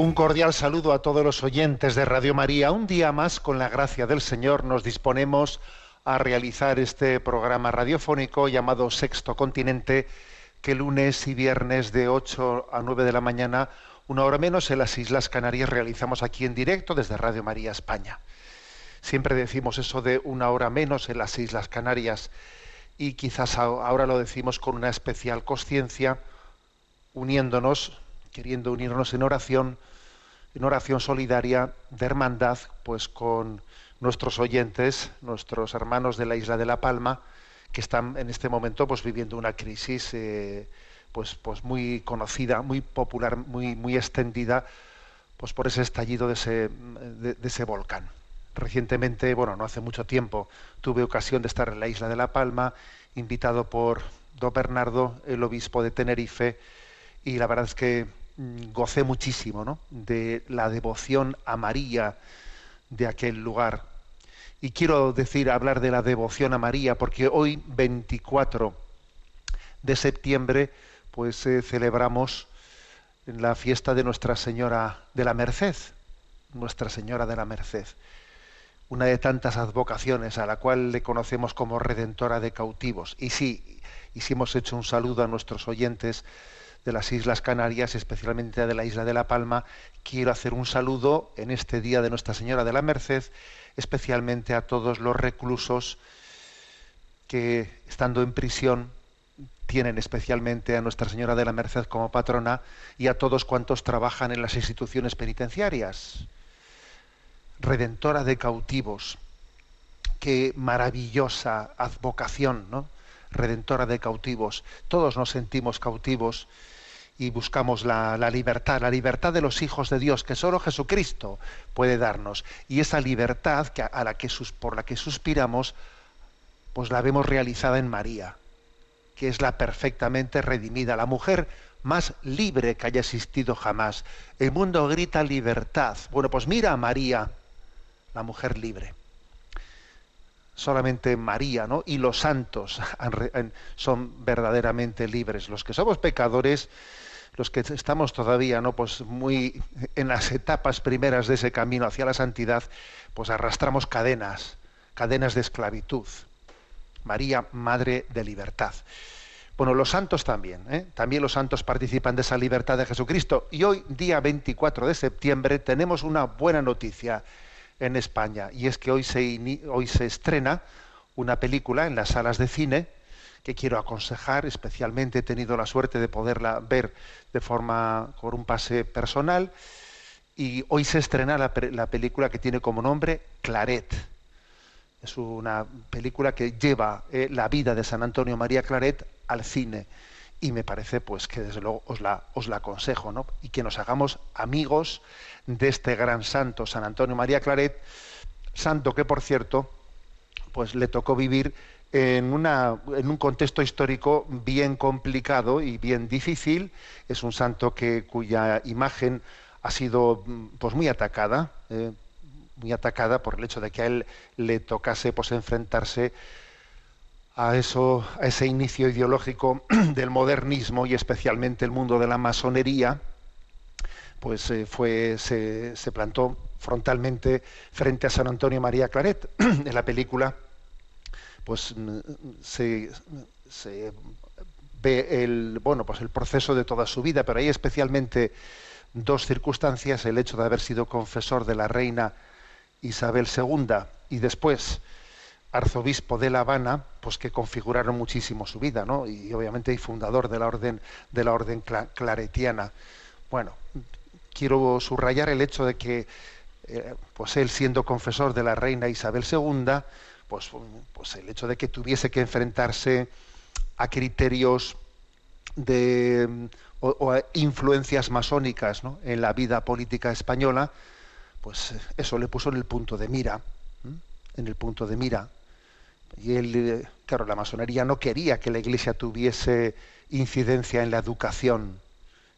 Un cordial saludo a todos los oyentes de Radio María. Un día más, con la gracia del Señor, nos disponemos a realizar este programa radiofónico llamado Sexto Continente, que lunes y viernes de 8 a 9 de la mañana, una hora menos en las Islas Canarias, realizamos aquí en directo desde Radio María España. Siempre decimos eso de una hora menos en las Islas Canarias y quizás ahora lo decimos con una especial conciencia, uniéndonos, queriendo unirnos en oración, en oración solidaria de hermandad, pues con nuestros oyentes, nuestros hermanos de la isla de La Palma, que están en este momento pues viviendo una crisis eh, pues, pues muy conocida, muy popular, muy, muy extendida, pues por ese estallido de ese, de- de ese volcán. Recientemente, bueno, no hace mucho tiempo, tuve ocasión de estar en la isla de La Palma, invitado por don Bernardo, el obispo de Tenerife, y la verdad es que gocé muchísimo ¿no? de la devoción a María de aquel lugar. Y quiero decir, hablar de la devoción a María, porque hoy, 24 de septiembre, pues eh, celebramos la fiesta de Nuestra Señora de la Merced, Nuestra Señora de la Merced, una de tantas advocaciones a la cual le conocemos como Redentora de cautivos. Y sí, y sí hemos hecho un saludo a nuestros oyentes de las Islas Canarias, especialmente de la isla de La Palma, quiero hacer un saludo en este día de Nuestra Señora de la Merced, especialmente a todos los reclusos que, estando en prisión, tienen especialmente a Nuestra Señora de la Merced como patrona y a todos cuantos trabajan en las instituciones penitenciarias. Redentora de cautivos. Qué maravillosa advocación, ¿no? Redentora de cautivos. Todos nos sentimos cautivos y buscamos la, libertad, la libertad de los hijos de Dios, que solo Jesucristo puede darnos. Y esa libertad que, a la que por la que suspiramos, pues la vemos realizada en María, que es la perfectamente redimida, la mujer más libre que haya existido jamás. El mundo grita libertad. Bueno, pues mira a María, la mujer libre. Solamente María, ¿no? Y los santos son verdaderamente libres. Los que somos pecadores, los que estamos todavía, ¿no? Pues muy en las etapas primeras de ese camino hacia la santidad, pues arrastramos cadenas, cadenas de esclavitud. María, Madre de Libertad. Bueno, los santos también, ¿eh? también los santos participan de esa libertad de Jesucristo. Y hoy, día 24 de septiembre, tenemos una buena noticia en España, y es que hoy se, hoy se estrena una película en las salas de cine que quiero aconsejar, especialmente he tenido la suerte de poderla ver de forma, por un pase personal, y hoy se estrena la, la película que tiene como nombre Claret. Es una película que lleva eh, la vida de San Antonio María Claret al cine y me parece pues que desde luego os la, os la aconsejo, ¿no? Y que nos hagamos amigos de este gran santo, San Antonio María Claret, santo que por cierto, pues le tocó vivir en, una, un contexto histórico bien complicado y bien difícil. Es un santo cuya imagen ha sido mm, pues muy atacada, eh, muy atacada por el hecho de que a él le tocase pues enfrentarse a eso, a ese inicio ideológico del modernismo y especialmente el mundo de la masonería, pues eh, fue, se plantó frontalmente frente a San Antonio María Claret. en la película, pues mm, se, se ve el, bueno, pues el proceso de toda su vida, pero hay especialmente dos circunstancias, el hecho de haber sido confesor de la reina Isabel II y después arzobispo de La Habana, pues que configuraron muchísimo su vida, ¿no? Y obviamente y fundador de la orden de la orden claretiana. Bueno, quiero subrayar el hecho de que eh, pues él siendo confesor de la reina Isabel II, pues, pues el hecho de que tuviese que enfrentarse a criterios de o, a influencias masónicas en la vida política española, pues eso le puso en el punto de mira, en el punto de mira. Y él, eh, claro, la masonería no quería que la Iglesia tuviese incidencia en la educación,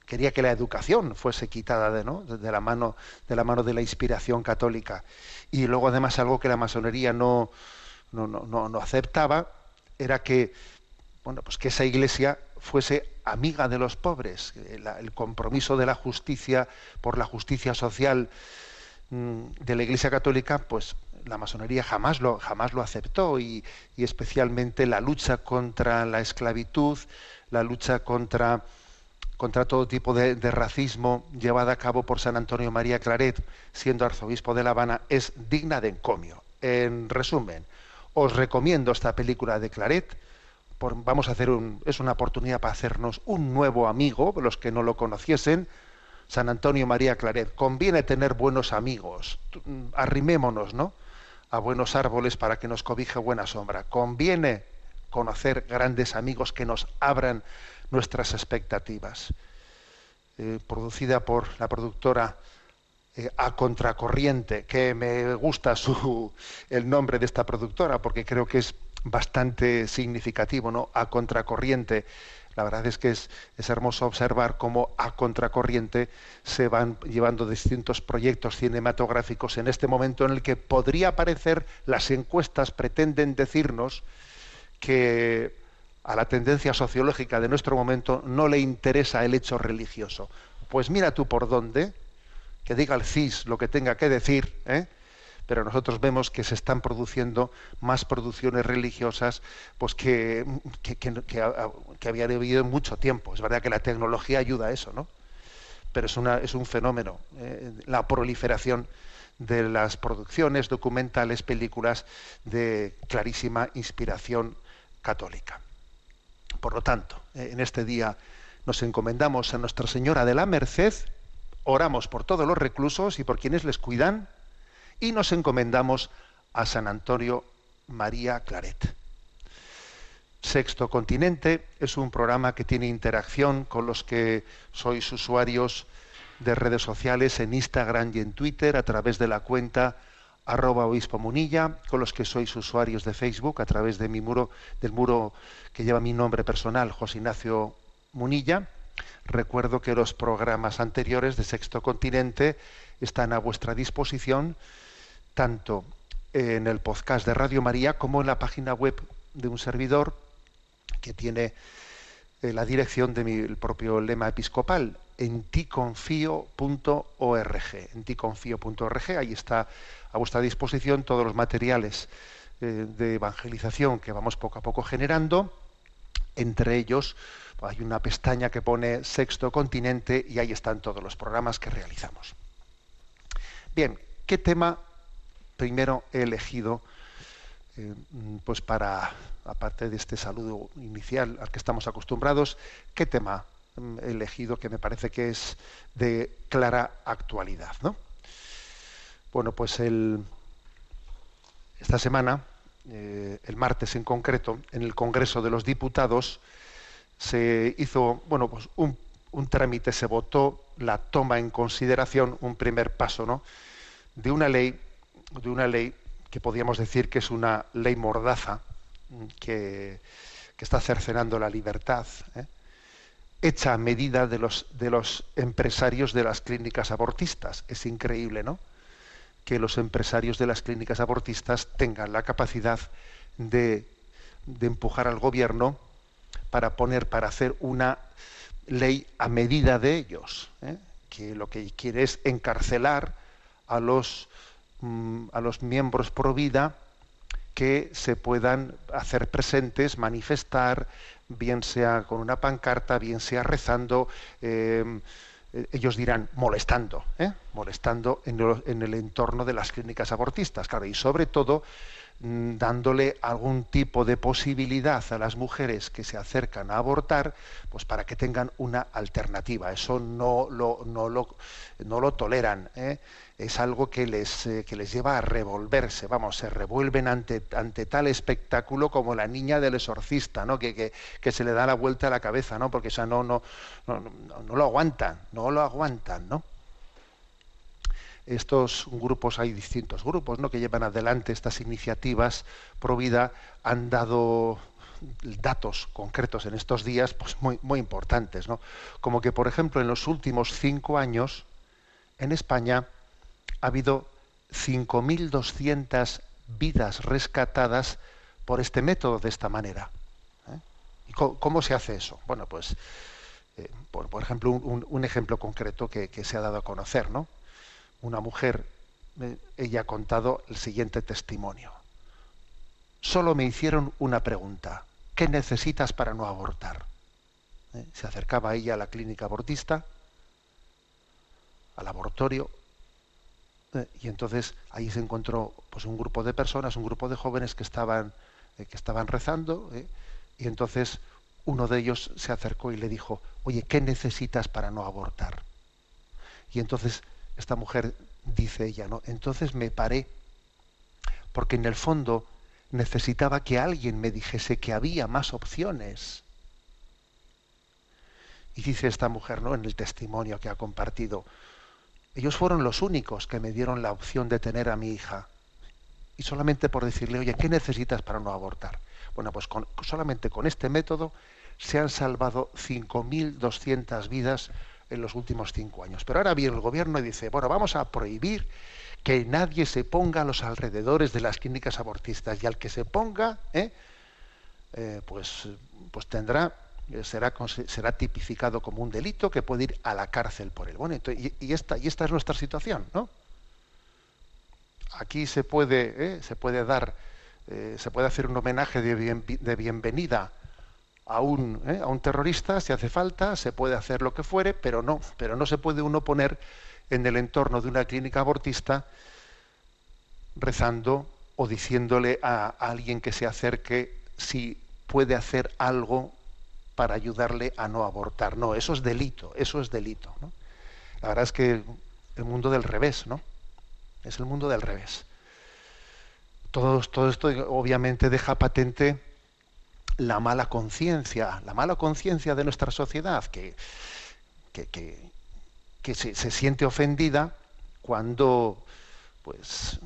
quería que la educación fuese quitada de, ¿no? de, la mano, de la mano de la inspiración católica. Y luego además algo que la masonería no, no, no, no aceptaba era que, bueno, pues que esa iglesia fuese amiga de los pobres. El, compromiso de la justicia por la justicia social mm, de la Iglesia Católica, pues la masonería jamás lo, jamás lo aceptó y, especialmente la lucha contra la esclavitud, la lucha contra contra todo tipo de, racismo llevada a cabo por San Antonio María Claret, siendo arzobispo de La Habana, es digna de encomio. En resumen, os recomiendo esta película de Claret. vamos a hacer un, es una oportunidad para hacernos un nuevo amigo, los que no lo conociesen. San Antonio María Claret. Conviene tener buenos amigos. Arrimémonos, ¿no? A buenos árboles para que nos cobije buena sombra. Conviene conocer grandes amigos que nos abran nuestras expectativas. Eh, producida por la productora eh, A Contracorriente, que me gusta su, el nombre de esta productora porque creo que es bastante significativo, ¿no? A Contracorriente. La verdad es que es, es, hermoso observar cómo a contracorriente se van llevando distintos proyectos cinematográficos en este momento en el que podría parecer las encuestas pretenden decirnos que a la tendencia sociológica de nuestro momento no le interesa el hecho religioso. Pues mira tú por dónde, que diga el CIS lo que tenga que decir, ¿eh? pero nosotros vemos que se están produciendo más producciones religiosas pues que, que, que, habido en mucho tiempo. Es verdad que la tecnología ayuda a eso, ¿no? Pero es, una, es un fenómeno, eh, la proliferación de las producciones documentales, películas de clarísima inspiración católica. Por lo tanto, eh, en este día nos encomendamos a Nuestra Señora de la Merced, oramos por todos los reclusos y por quienes les cuidan, y nos encomendamos a San Antonio María Claret. Sexto Continente es un programa que tiene interacción con los que sois usuarios de redes sociales en Instagram y en Twitter a través de la cuenta arroba obispo munilla, con los que sois usuarios de Facebook a través de mi muro, del muro que lleva mi nombre personal, José Ignacio Munilla. Recuerdo que los programas anteriores de Sexto Continente están a vuestra disposición, tanto en el podcast de Radio María como en la página web de un servidor que tiene eh, la dirección de mi propio lema episcopal, en ticonfío.org. En ticonfío.org, ahí está a vuestra disposición todos los materiales eh, de evangelización que vamos poco a poco generando. Entre ellos hay una pestaña que pone Sexto Continente y ahí están todos los programas que realizamos. Bien, ¿qué tema primero he elegido eh, pues para, aparte de este saludo inicial al que estamos acostumbrados, qué tema he elegido que me parece que es de clara actualidad, ¿no? Bueno, pues el, esta semana, eh, el martes en concreto, en el Congreso de los Diputados, se hizo, bueno, pues un, un trámite, se votó la toma en consideración, un primer paso, ¿no? De una ley, de una ley que podríamos decir que es una ley mordaza, que, que está cercenando la libertad, ¿eh? hecha a medida de los, de los empresarios de las clínicas abortistas. Es increíble, ¿no? que los empresarios de las clínicas abortistas tengan la capacidad de, empujar al gobierno para poner, para hacer una ley a medida de ellos, ¿eh? que lo que quiere es encarcelar a los, mm, a los miembros pro vida que se puedan hacer presentes, manifestar, bien sea con una pancarta, bien sea rezando, eh, eh, ellos dirán molestando, ¿eh? molestando en el, en el entorno de las clínicas abortistas, claro, y sobre todo dándole algún tipo de posibilidad a las mujeres que se acercan a abortar, pues para que tengan una alternativa. Eso no lo, no lo, no lo toleran. ¿eh? Es algo que les, eh, que les lleva a revolverse, vamos, se revuelven ante, ante tal espectáculo como la niña del exorcista, ¿no? Que, que, que se le da la vuelta a la cabeza, ¿no? Porque o no, no, no, no, no lo aguantan, no lo aguantan, ¿no? Estos grupos, hay distintos grupos ¿no? que llevan adelante estas iniciativas pro vida, han dado datos concretos en estos días pues muy, muy importantes. ¿no? Como que, por ejemplo, en los últimos cinco años, en España ha habido 5.200 vidas rescatadas por este método de esta manera. ¿eh? ¿Y cómo, se hace eso? Bueno, pues, eh, por, ejemplo, un, ejemplo concreto que se ha dado a conocer, ¿no? Una mujer, ella ha contado el siguiente testimonio. Solo me hicieron una pregunta. ¿Qué necesitas para no abortar? ¿Eh? Se acercaba ella a la clínica abortista, al abortorio, ¿eh? y entonces ahí se encontró pues, un grupo de personas, un grupo de jóvenes que estaban, eh, que estaban rezando, y entonces uno de ellos se acercó y le dijo, oye, ¿qué necesitas para no abortar? Y entonces esta mujer dice ella, ¿no? Entonces me paré, porque en el fondo necesitaba que alguien me dijese que había más opciones. Y dice esta mujer, ¿no? En el testimonio que ha compartido, ellos fueron los únicos que me dieron la opción de tener a mi hija. Y solamente por decirle, oye, ¿qué necesitas para no abortar? Bueno, pues solamente con este método se han salvado 5.200 vidas en los últimos cinco años. Pero ahora viene el gobierno y dice, bueno, vamos a prohibir que nadie se ponga a los alrededores de las clínicas abortistas y al que se ponga, ¿eh? Eh, pues, pues tendrá será, será tipificado como un delito que puede ir a la cárcel por él. Bueno, entonces, y, esta, y esta es nuestra situación, ¿no? Aquí se puede, ¿eh? se puede dar, se puede hacer un homenaje de, de bienvenida a un, ¿eh? a un terrorista si hace falta, se puede hacer lo que fuere, pero no, pero no se puede uno poner en el entorno de una clínica abortista rezando o diciéndole a, alguien que se acerque si puede hacer algo para ayudarle a no abortar. No, eso es delito, eso es delito. La verdad es que el mundo del revés, ¿no? Es el mundo del revés. Todo, todo esto obviamente deja patente la mala conciencia, la mala conciencia de nuestra sociedad, que, que, que, se, se, siente ofendida cuando, pues,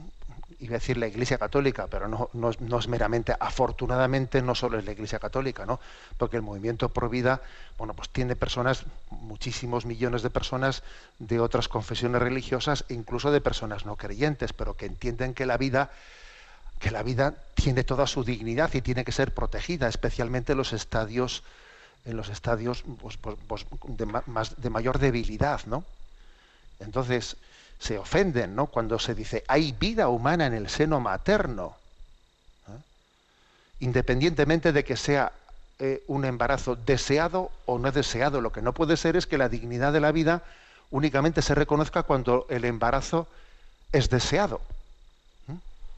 iba a decir la Iglesia Católica, pero no, no, no, es meramente, afortunadamente no solo es la Iglesia Católica, ¿no? Porque el movimiento pro vida, bueno, pues tiene personas, muchísimos millones de personas de otras confesiones religiosas, incluso de personas no creyentes, pero que entienden que la vida que la vida tiene toda su dignidad y tiene que ser protegida, especialmente en los estadios, en los estadios pues, pues, pues, de, mayor debilidad, ¿no? Entonces se ofenden, ¿no? Cuando se dice hay vida humana en el seno materno, independientemente de que sea eh, un embarazo deseado o no deseado. Lo que no puede ser es que la dignidad de la vida únicamente se reconozca cuando el embarazo es deseado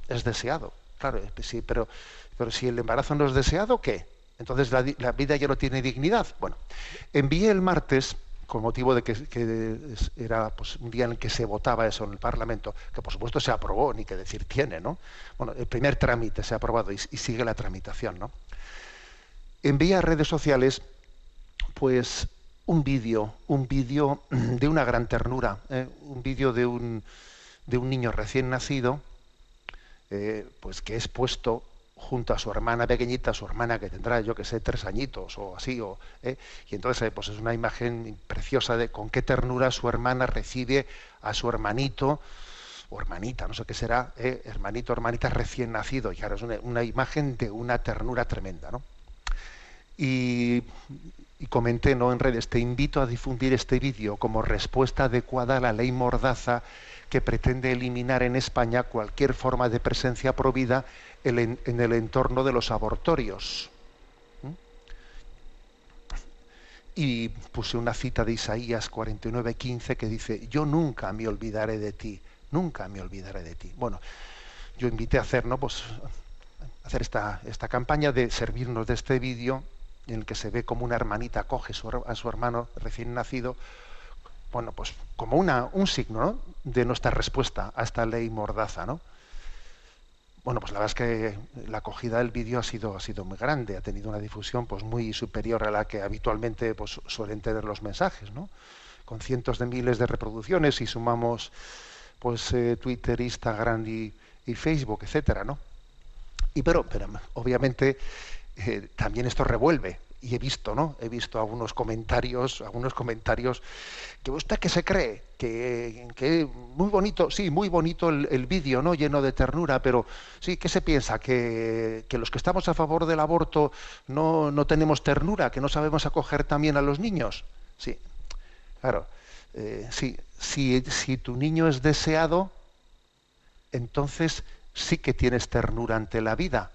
es deseado. Claro, sí, pero, pero si el embarazo no es deseado, ¿qué? Entonces la, vida ya no tiene dignidad. Bueno, envié el martes, con motivo de que, era pues, un día en el que se votaba eso en el Parlamento, que por supuesto se aprobó, ni que decir tiene, ¿no? Bueno, el primer trámite se ha aprobado y, y sigue la tramitación, ¿no? Envié a redes sociales, pues, un vídeo, un vídeo de una gran ternura, ¿eh? un vídeo de un, de un niño recién nacido, eh, pues que es puesto junto a su hermana pequeñita, su hermana que tendrá, yo que sé, tres añitos o así, o, eh, y entonces eh, pues es una imagen preciosa de con qué ternura su hermana recibe a su hermanito o hermanita, no sé qué será, eh, hermanito, hermanita recién nacido, y claro, es una, imagen de una ternura tremenda, ¿no? Y, y, comenté ¿no? en redes, te invito a difundir este vídeo como respuesta adecuada a la ley Mordaza que pretende eliminar en España cualquier forma de presencia provida en, el entorno de los abortorios. ¿Mm? y puse una cita de Isaías 49:15 que dice, yo nunca me olvidaré de ti, nunca me olvidaré de ti. Bueno, yo invité a hacer, ¿no? Pues, hacer esta, esta campaña de servirnos de este vídeo en el que se ve como una hermanita coge a su hermano recién nacido, bueno, pues como una, un signo ¿no? de nuestra respuesta a esta ley mordaza, ¿no? Bueno, pues la verdad es que la acogida del vídeo ha sido, ha sido muy grande, ha tenido una difusión pues muy superior a la que habitualmente pues, suelen tener los mensajes, ¿no? Con cientos de miles de reproducciones y sumamos pues eh, Twitter, Instagram y, Facebook, etcétera, ¿no? Y pero, pero obviamente eh, también esto revuelve, y he visto, ¿no? He visto algunos comentarios, algunos comentarios que usted que se cree que, que muy bonito, sí, muy bonito el, vídeo, ¿no? Lleno de ternura, pero sí, ¿qué se piensa? Que, que los que estamos a favor del aborto no, no, tenemos ternura, que no sabemos acoger también a los niños. Sí, claro. Eh, sí, si, si tu niño es deseado, entonces sí que tienes ternura ante la vida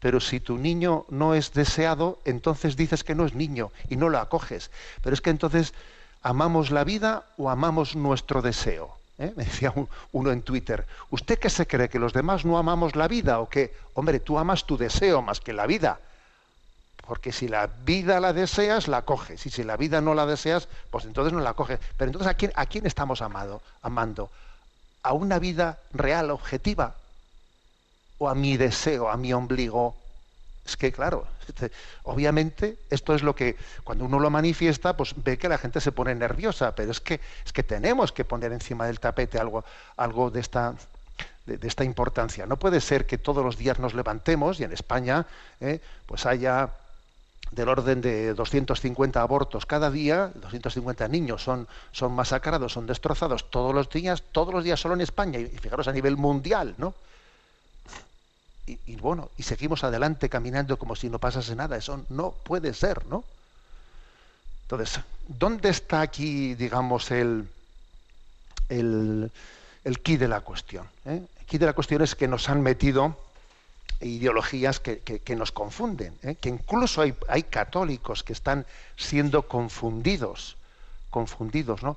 pero si tu niño no es deseado, entonces dices que no es niño y no lo acoges. Pero es que entonces amamos la vida o amamos nuestro deseo. ¿Eh? Me decía uno en Twitter, ¿usted qué se cree? ¿Que los demás no amamos la vida o que, hombre, tú amas tu deseo más que la vida? Porque si la vida la deseas, la coges. Y si la vida no la deseas, pues entonces no la coges. Pero entonces, ¿a quién, a quién estamos amado, amando? ¿A una vida real, objetiva? O a mi deseo, a mi ombligo. Es que, claro, este, obviamente esto es lo que cuando uno lo manifiesta, pues ve que la gente se pone nerviosa, pero es que, es que tenemos que poner encima del tapete algo, algo de esta, de, esta importancia. No puede ser que todos los días nos levantemos y en España eh, pues haya del orden de 250 abortos cada día, 250 niños son, son masacrados, son destrozados todos los días, todos los días solo en España, y fijaros a nivel mundial, ¿no? Y, bueno, y seguimos adelante caminando como si no pasase nada. Eso no puede ser, ¿no? Entonces, ¿dónde está aquí, digamos, el, el, el key de la cuestión? Eh? El key de la cuestión es que nos han metido ideologías que, que, nos confunden, ¿eh? que incluso hay, hay católicos que están siendo confundidos, confundidos, ¿no?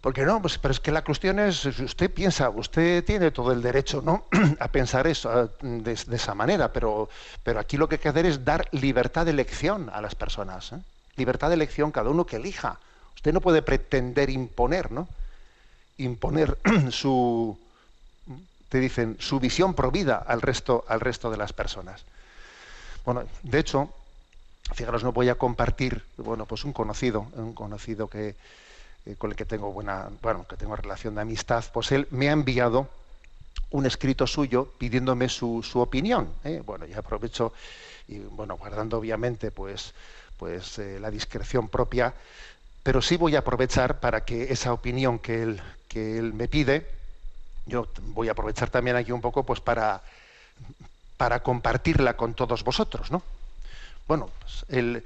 Porque no, pues, pero es que la cuestión es, usted piensa, usted tiene todo el derecho ¿no? a pensar eso de, esa manera, pero, pero aquí lo que hay que hacer es dar libertad de elección a las personas. ¿eh? Libertad de elección, cada uno que elija. Usted no puede pretender imponer, ¿no? Imponer su, te dicen, su visión provida al resto, al resto de las personas. Bueno, de hecho, fijaros, no voy a compartir, bueno, pues un conocido, un conocido que eh, con el que tengo buena, bueno, que tengo relación de amistad, pues él me ha enviado un escrito suyo pidiéndome su, su opinión. ¿eh? Bueno, ya aprovecho y bueno, guardando obviamente pues, pues eh, la discreción propia, pero sí voy a aprovechar para que esa opinión que él, que él me pide, yo voy a aprovechar también aquí un poco pues para, para compartirla con todos vosotros, ¿no? Bueno, pues él,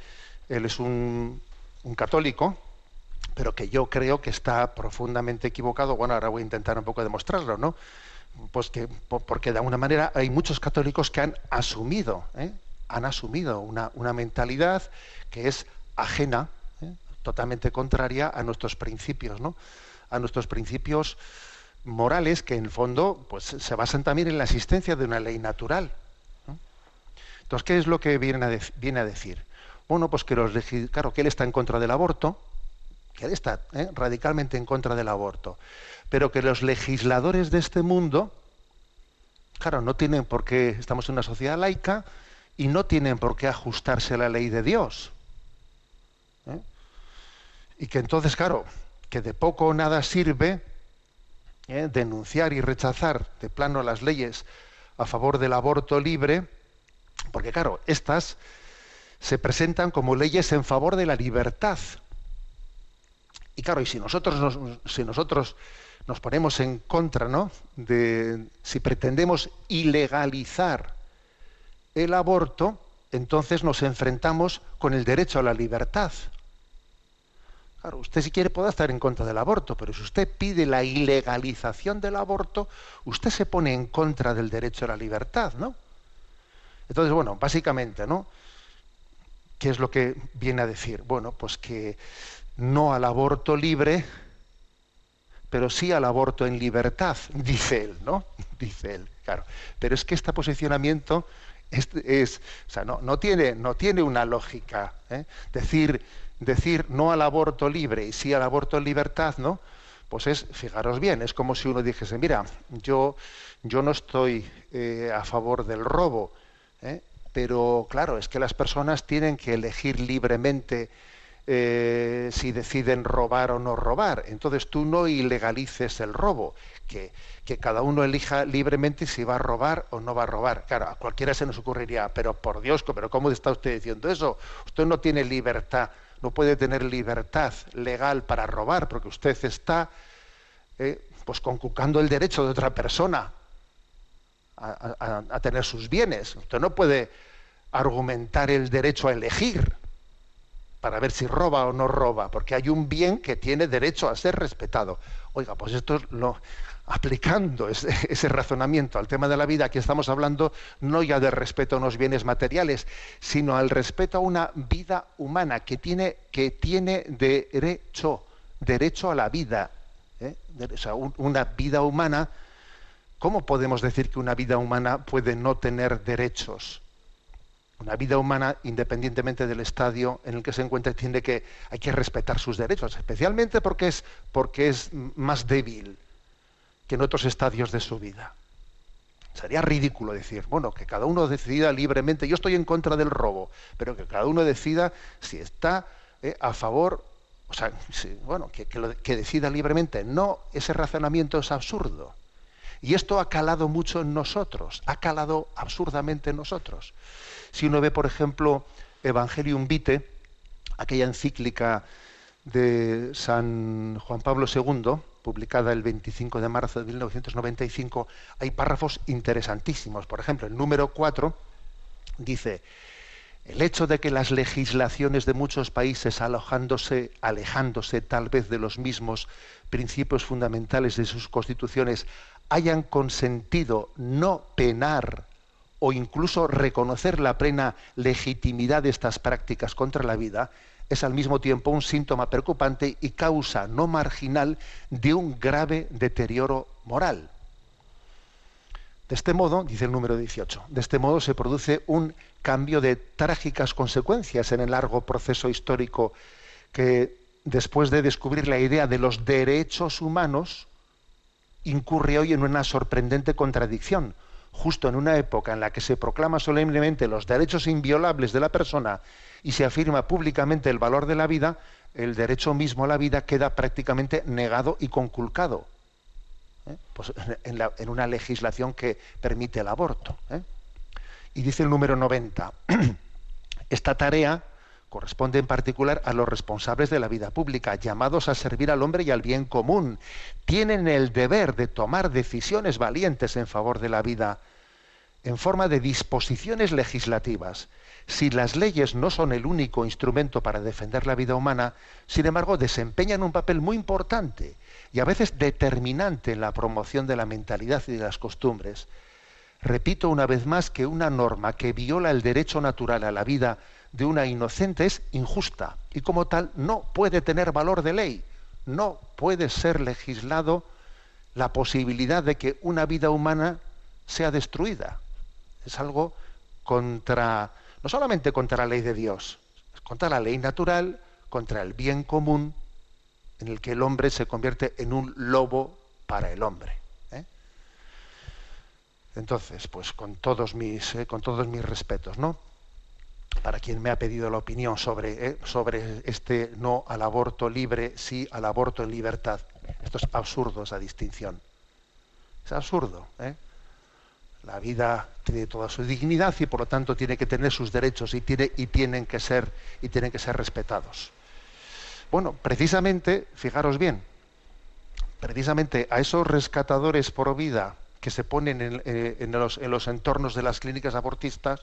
él es un, un católico, pero que yo creo que está profundamente equivocado. Bueno, ahora voy a intentar un poco demostrarlo, ¿no? Pues que, porque de alguna manera hay muchos católicos que han asumido, ¿eh? han asumido una, mentalidad que es ajena, ¿eh? totalmente contraria a nuestros principios, ¿no? A nuestros principios morales que en el fondo pues, se basan también en la existencia de una ley natural. Entonces, ¿qué es lo que viene a, viene a decir? Bueno, pues que los claro, que él está en contra del aborto, que está ¿eh? radicalmente en contra del aborto, pero que los legisladores de este mundo, claro, no tienen por qué, estamos en una sociedad laica y no tienen por qué ajustarse a la ley de Dios. ¿eh? Y que entonces, claro, que de poco o nada sirve ¿eh? denunciar y rechazar de plano las leyes a favor del aborto libre, porque claro, estas se presentan como leyes en favor de la libertad y claro, y si nosotros nos, si nosotros nos ponemos en contra, ¿no? De si pretendemos ilegalizar el aborto, entonces nos enfrentamos con el derecho a la libertad. Claro, usted si quiere puede estar en contra del aborto, pero si usted pide la ilegalización del aborto, usted se pone en contra del derecho a la libertad, ¿no? Entonces, bueno, básicamente, ¿no? ¿qué es lo que viene a decir? Bueno, pues que no al aborto libre, pero sí al aborto en libertad, dice él, ¿no? Dice él, claro. Pero es que este posicionamiento es, o sea, no, no, tiene, no tiene una lógica. ¿eh? Decir, decir no al aborto libre y sí al aborto en libertad, ¿no? Pues es, fijaros bien, es como si uno dijese, mira, yo, yo no estoy eh, a favor del robo, ¿eh? pero claro, es que las personas tienen que elegir libremente eh, si deciden robar o no robar. Entonces tú no ilegalices el robo, que, cada uno elija libremente si va a robar o no va a robar. Claro, a cualquiera se nos ocurriría, pero por Dios, pero ¿cómo está usted diciendo eso? Usted no tiene libertad no puede tener libertad legal para robar, porque usted está eh, pues conculcando el derecho de otra persona a, tener sus bienes. Usted no puede argumentar el derecho a elegir para ver si roba o no roba, porque hay un bien que tiene derecho a ser respetado. Oiga, pues esto es aplicando ese, razonamiento al tema de la vida, aquí estamos hablando no ya de respeto a unos bienes materiales, sino al respeto a una vida humana que tiene, que tiene derecho, derecho a la vida. ¿eh? O sea, un, una vida humana, ¿cómo podemos decir que una vida humana puede no tener derechos? Una vida humana, independientemente del estadio en el que se encuentre, tiene que, hay que respetar sus derechos, especialmente porque es, más débil que en otros estadios de su vida. Sería ridículo decir, bueno, que cada uno decida libremente, yo estoy en contra del robo, pero que cada uno decida si está eh, a favor, o sea, bueno, que decida libremente. No, ese razonamiento es absurdo. Y esto ha calado mucho en nosotros, ha calado absurdamente en nosotros. Si uno ve, por ejemplo, Evangelium Vitae, aquella encíclica de San Juan Pablo II, publicada el 25 de marzo de 1995, hay párrafos interesantísimos. Por ejemplo, el número 4 dice, el hecho de que las legislaciones de muchos países alojándose, alejándose tal vez de los mismos principios fundamentales de sus constituciones hayan consentido no penar o incluso reconocer la plena legitimidad de estas prácticas contra la vida, es al mismo tiempo un síntoma preocupante y causa no marginal de un grave deterioro moral. De este modo, dice el número 18, de este modo se produce un cambio de trágicas consecuencias en el largo proceso histórico que, después de descubrir la idea de los derechos humanos, incurre hoy en una sorprendente contradicción, justo en una época en la que se proclama solemnemente los derechos inviolables de la persona y se afirma públicamente el valor de la vida, el derecho mismo a la vida queda prácticamente negado y conculcado. ¿eh? Pues en, una legislación que permite el aborto. ¿eh? Y dice el número 90, esta tarea corresponde en particular a los responsables de la vida pública, llamados a servir al hombre y al bien común. Tienen el deber de tomar decisiones valientes en favor de la vida en forma de disposiciones legislativas. Si las leyes no son el único instrumento para defender la vida humana, sin embargo, desempeñan un papel muy importante y a veces determinante en la promoción de la mentalidad y de las costumbres. Repito una vez más que una norma que viola el derecho natural a la vida de una inocente es injusta y como tal no puede tener valor de ley. No puede ser legislado la posibilidad de que una vida humana sea destruida. Es algo contra, no solamente contra la ley de Dios, es contra la ley natural, contra el bien común, en el que el hombre se convierte en un lobo para el hombre. ¿eh? Entonces, pues con todos mis, eh, con todos mis respetos, ¿no? Para quien me ha pedido la opinión sobre, eh, sobre este no al aborto libre, sí al aborto en libertad. Esto es absurdo, esa distinción. Es absurdo. ¿eh? La vida tiene toda su dignidad y por lo tanto tiene que tener sus derechos y, tiene, y, tienen, que ser, y tienen que ser respetados. Bueno, precisamente, fijaros bien, precisamente a esos rescatadores por vida que se ponen en, eh, en, los, en los entornos de las clínicas abortistas,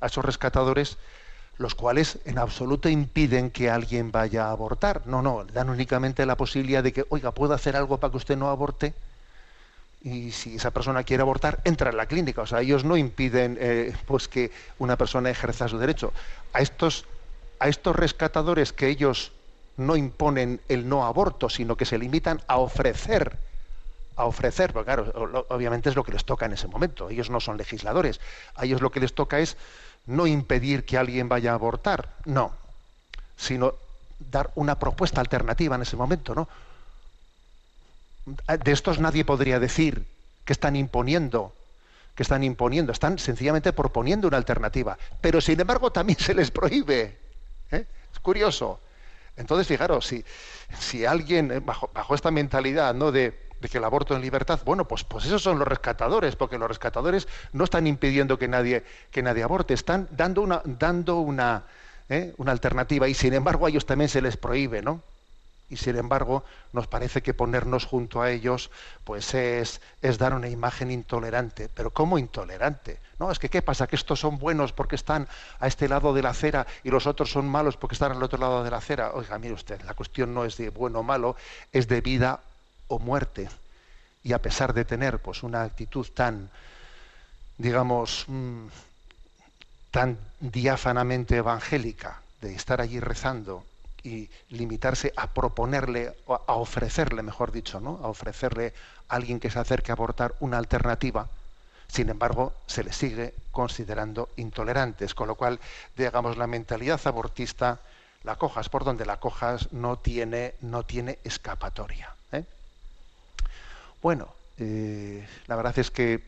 a esos rescatadores, los cuales en absoluto impiden que alguien vaya a abortar. No, no, dan únicamente la posibilidad de que, oiga, ¿puedo hacer algo para que usted no aborte? y si esa persona quiere abortar, entra en la clínica. O sea, ellos no impiden eh, pues que una persona ejerza su derecho. A estos, a estos rescatadores que ellos no imponen el no aborto, sino que se limitan a ofrecer, a ofrecer, porque claro, obviamente es lo que les toca en ese momento. Ellos no son legisladores. A ellos lo que les toca es no impedir que alguien vaya a abortar, no, sino dar una propuesta alternativa en ese momento, ¿no? de estos nadie podría decir que están imponiendo, que están imponiendo, están sencillamente proponiendo una alternativa, pero sin embargo también se les prohíbe. ¿eh? Es curioso. Entonces, fijaros, si, si alguien, eh, bajo, bajo esta mentalidad ¿no? de, que el aborto en libertad, bueno, pues, pues esos son los rescatadores, porque los rescatadores no están impidiendo que nadie, que nadie aborte, están dando una, dando una, ¿eh? una alternativa y sin embargo a ellos también se les prohíbe, ¿no? y sin embargo nos parece que ponernos junto a ellos pues es, es, dar una imagen intolerante. Pero ¿cómo intolerante? No, es que ¿qué pasa? Que estos son buenos porque están a este lado de la acera y los otros son malos porque están al otro lado de la acera. Oiga, mire usted, la cuestión no es de bueno o malo, es de vida o muerte. Y a pesar de tener pues una actitud tan, digamos, mm, tan diáfanamente evangélica, de estar allí rezando y limitarse a proponerle, a ofrecerle, mejor dicho, ¿no? a ofrecerle a alguien que se acerque a abortar una alternativa, sin embargo, se le sigue considerando intolerantes, con lo cual, digamos, la mentalidad abortista, la cojas por donde la cojas, no tiene, no tiene escapatoria. Bueno, eh, la verdad es que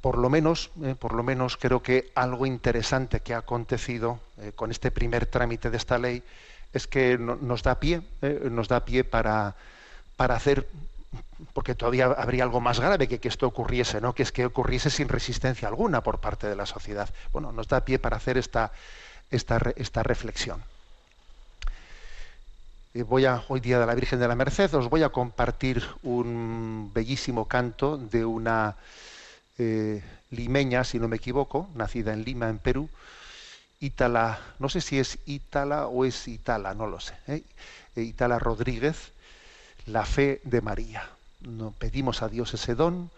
por lo menos, eh, por lo menos creo que algo interesante que ha acontecido eh, con este primer trámite de esta ley es que nos da pie, nos da pie para, para hacer, porque todavía habría algo más grave que que esto ocurriese, ¿no? que es que ocurriese sin resistencia alguna por parte de la sociedad. Bueno, nos da pie para hacer esta, esta, esta reflexión. Voy a, hoy día de la Virgen de la Merced, os voy a compartir un bellísimo canto de una eh, limeña, si no me equivoco, nacida en Lima, en Perú, Ítala, no sé si es Ítala o es Itala, no lo sé, ¿eh? eh Ítala Rodríguez, la fe de María. Pedimos a Dios ese don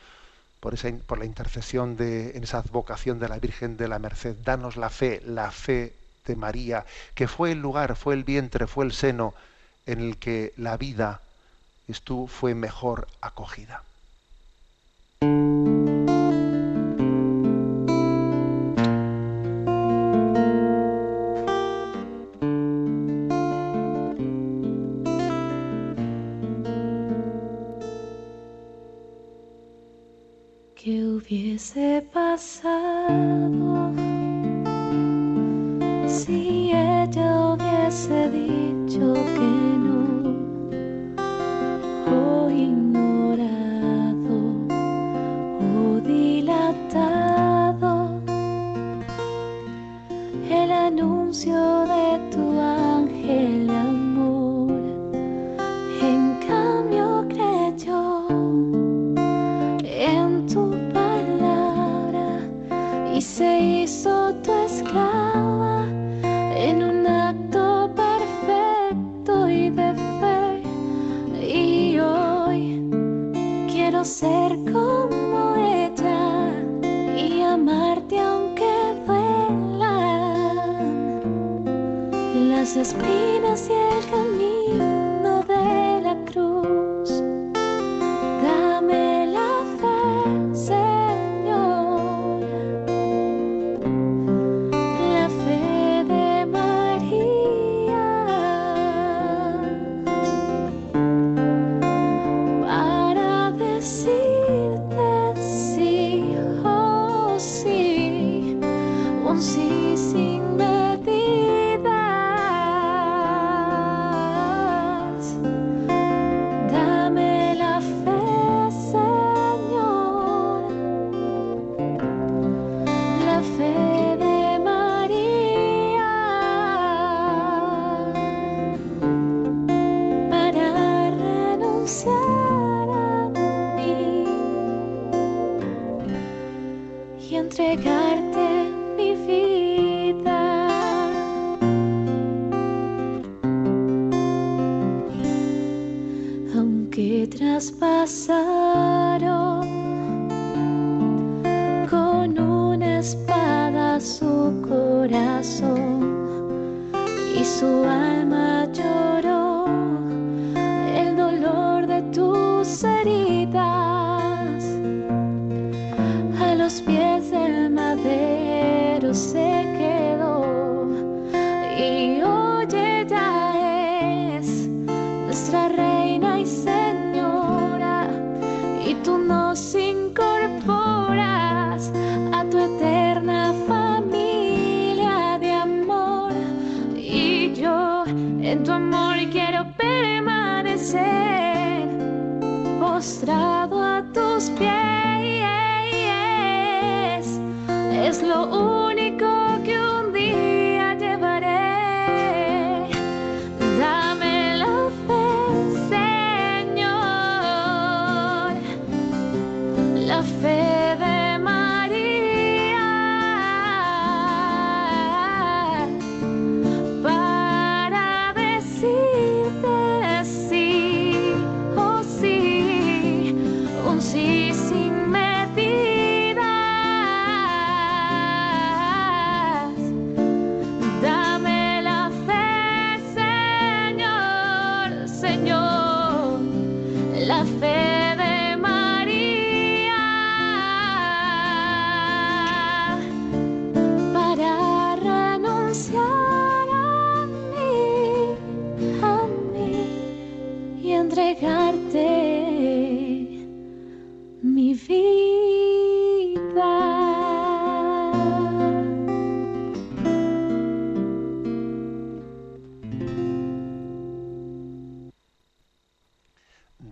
por, esa, por la intercesión de en esa advocación de la Virgen de la Merced. Danos la fe, la fe de María, que fue el lugar, fue el vientre, fue el seno en el que la vida estuvo, fue mejor acogida. hubiese pasado si ella hubiese dicho que quiero ser como ella y amarte aunque duelan las espinas y el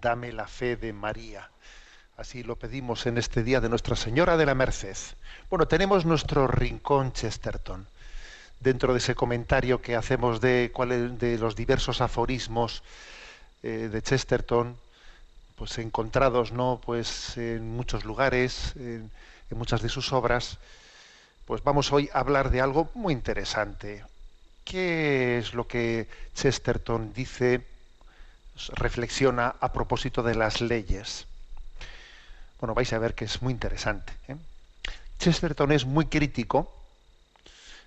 Dame la fe de María. Así lo pedimos en este día de Nuestra Señora de la Merced. Bueno, tenemos nuestro rincón Chesterton. Dentro de ese comentario que hacemos de, de los diversos aforismos eh, de Chesterton, pues encontrados no pues en muchos lugares, en, en muchas de sus obras, pues vamos hoy a hablar de algo muy interesante. ¿Qué es lo que Chesterton dice, reflexiona a propósito de las leyes? Bueno, vais a ver que es muy interesante. ¿eh? Chesterton es muy crítico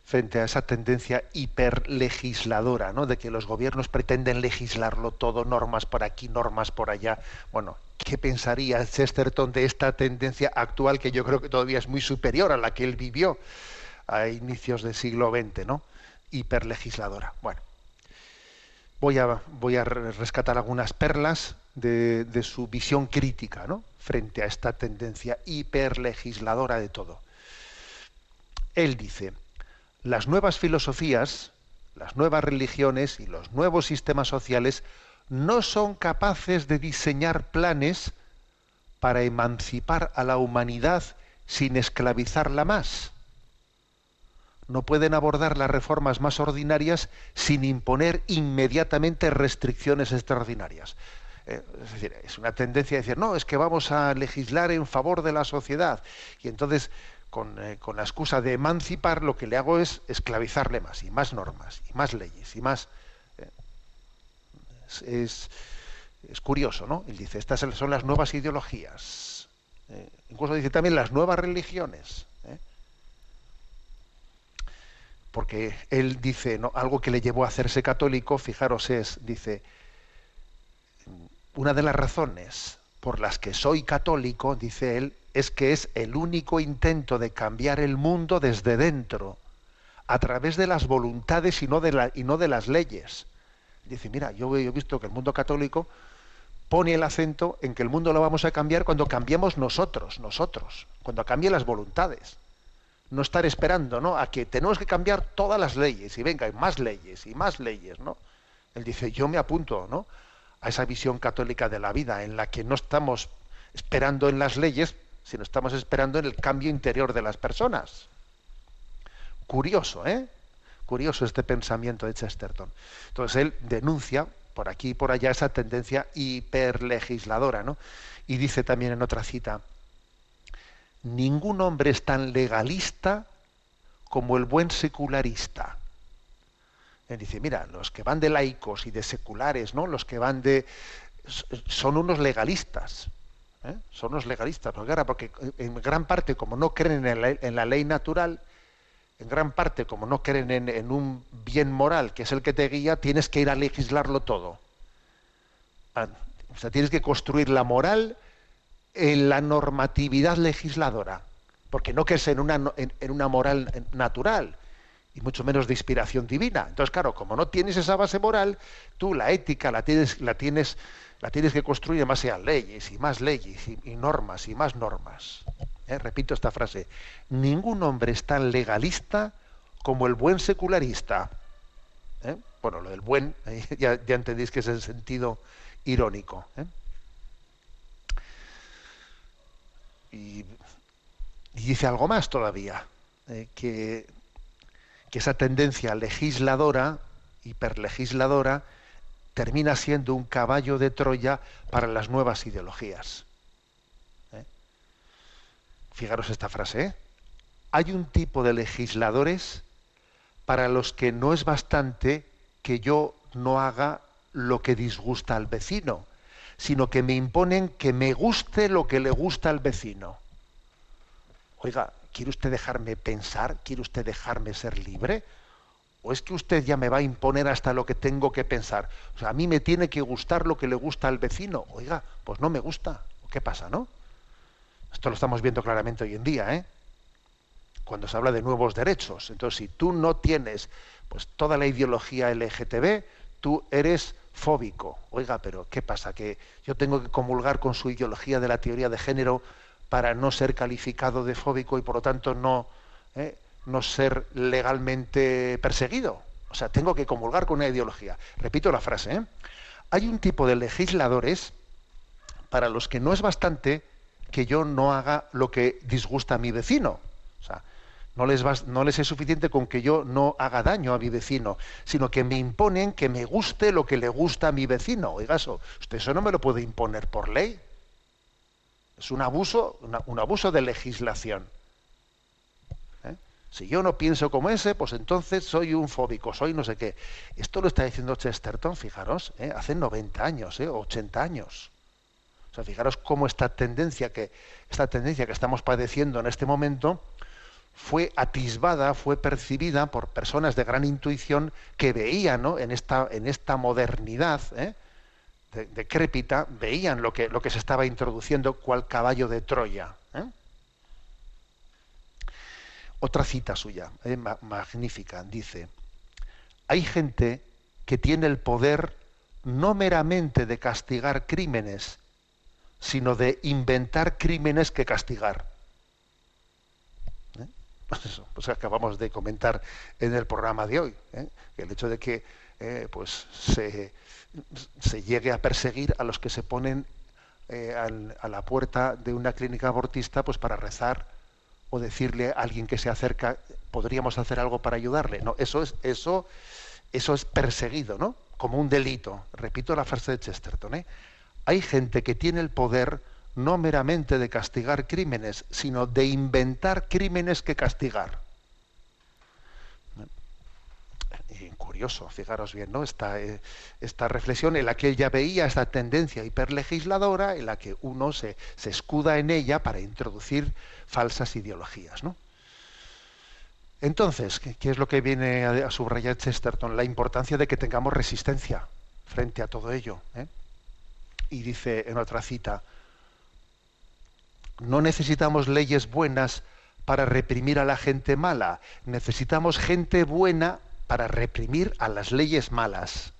frente a esa tendencia hiperlegisladora, ¿no? De que los gobiernos pretenden legislarlo todo, normas por aquí, normas por allá. Bueno, ¿qué pensaría Chesterton de esta tendencia actual que yo creo que todavía es muy superior a la que él vivió a inicios del siglo XX, ¿no? Hiperlegisladora. Bueno, voy a, rescatar algunas perlas de, de su visión crítica, ¿no? Frente a esta tendencia hiperlegisladora de todo. Él dice, las nuevas filosofías, las nuevas religiones y los nuevos sistemas sociales no son capaces de diseñar planes para emancipar a la humanidad sin esclavizarla más. No pueden abordar las reformas más ordinarias sin imponer inmediatamente restricciones extraordinarias. Eh, es decir, es una tendencia a decir, no, es que vamos a legislar en favor de la sociedad. Y entonces, con, eh, con la excusa de emancipar, lo que le hago es esclavizarle más, y más normas, y más leyes, y más... eh, es, es- es curioso, ¿no? Él dice, estas son las nuevas ideologías. Incluso dice también las nuevas religiones. ¿eh? Porque él dice, ¿no? algo que le llevó a hacerse católico, fijaros, es, dice, una de las razones por las que soy católico, dice él, es que es el único intento de cambiar el mundo desde dentro, a través de las voluntades y no de, y no de las leyes. Dice, mira, yo he visto que el mundo católico pone el acento en que el mundo lo vamos a cambiar cuando cambiemos nosotros, nosotros, cuando cambien las voluntades. No estar esperando, ¿no? A que tenemos que cambiar todas las leyes y venga, y más leyes y más leyes, ¿no? Él dice, yo me apunto, ¿no? A esa visión católica de la vida en la que no estamos esperando en las leyes, sino estamos esperando en el cambio interior de las personas. Curioso, ¿eh? Curioso este pensamiento de Chesterton. Entonces él denuncia por aquí y por allá esa tendencia hiperlegisladora, ¿no? Y dice también en otra cita, ningún hombre es tan legalista como el buen secularista. Él dice, mira, los que van de laicos y de seculares, ¿no? Los que van de... son unos legalistas. ¿eh? Son unos legalistas. Porque, claro, porque en gran parte, como no creen en la, en la ley natural, en gran parte, como no creen en, en un bien moral, que es el que te guía, tienes que ir a legislarlo todo. Ah, O sea, tienes que construir la moral en la normatividad legisladora, porque no crees en una, en- en una moral natural, y mucho menos de inspiración divina. Entonces, claro, como no tienes esa base moral, tú la ética la tienes, la tienes, la tienes que construir en base a leyes y más leyes y, normas y más normas. ¿Eh? Repito esta frase: ningún hombre es tan legalista como el buen secularista. ¿Eh? Bueno, lo del buen, ya, ya entendéis que es el sentido irónico. ¿eh? Y, dice algo más todavía, eh, que, que esa tendencia legisladora, hiperlegisladora, termina siendo un caballo de Troya para las nuevas ideologías. ¿Eh? Fijaros esta frase. ¿eh? Hay un tipo de legisladores para los que no es bastante que yo no haga lo que disgusta al vecino, sino que me imponen que me guste lo que le gusta al vecino. Oiga, ¿quiere usted dejarme pensar? ¿Quiere usted dejarme ser libre? ¿O es que usted ya me va a imponer hasta lo que tengo que pensar? O sea, a mí me tiene que gustar lo que le gusta al vecino. Oiga, pues no me gusta. ¿Qué pasa, no? Esto lo estamos viendo claramente hoy en día, ¿eh? Cuando se habla de nuevos derechos. Entonces, si tú no tienes pues toda la ideología LGTB, tú eres fóbico. Oiga, pero ¿qué pasa? ¿Que yo tengo que comulgar con su ideología de la teoría de género para no ser calificado de fóbico y por lo tanto no, ¿eh? no ser legalmente perseguido? O sea, tengo que comulgar con una ideología. Repito la frase, ¿eh? Hay un tipo de legisladores para los que no es bastante que yo no haga lo que disgusta a mi vecino. O sea, no les, es suficiente con que yo no haga daño a mi vecino, sino que me imponen que me guste lo que le gusta a mi vecino. Oiga, eso, usted eso no me lo puede imponer por ley. Es un abuso, un abuso de legislación. ¿Eh? Si yo no pienso como ese, pues entonces soy un fóbico, soy no sé qué. Esto lo está diciendo Chesterton, fijaros, ¿eh? hace 90 años, ¿eh? 80 años. O sea, fijaros cómo esta tendencia que esta tendencia que estamos padeciendo en este momento fue atisbada, fue percibida por personas de gran intuición que veían ¿no? en, esta, en esta modernidad ¿eh? de- decrépita, veían lo que, lo que se estaba introduciendo cual caballo de Troya. ¿eh? Otra cita suya, ¿eh? ma- magnífica, dice, hay gente que tiene el poder no meramente de castigar crímenes, sino de inventar crímenes que castigar. Pues eso, pues acabamos de comentar en el programa de hoy, ¿eh? el hecho de que eh, pues se, se llegue a perseguir a los que se ponen eh, a la puerta de una clínica abortista pues para rezar o decirle a alguien que se acerca podríamos hacer algo para ayudarle no eso es eso eso es perseguido no como un delito. Repito la frase de Chesterton hay gente que tiene el poder no meramente de castigar crímenes sino de inventar crímenes que castigar curioso, fijaros bien, ¿no? Esta, eh, esta reflexión en la que él ya veía esta tendencia hiperlegisladora, en la que uno se, escuda en ella para introducir falsas ideologías, ¿no? Entonces, ¿qué, qué es lo que viene a, a subrayar Chesterton? La importancia de que tengamos resistencia frente a todo ello. ¿eh? Y dice en otra cita, no necesitamos leyes buenas para reprimir a la gente mala, necesitamos gente buena para reprimir a las leyes malas.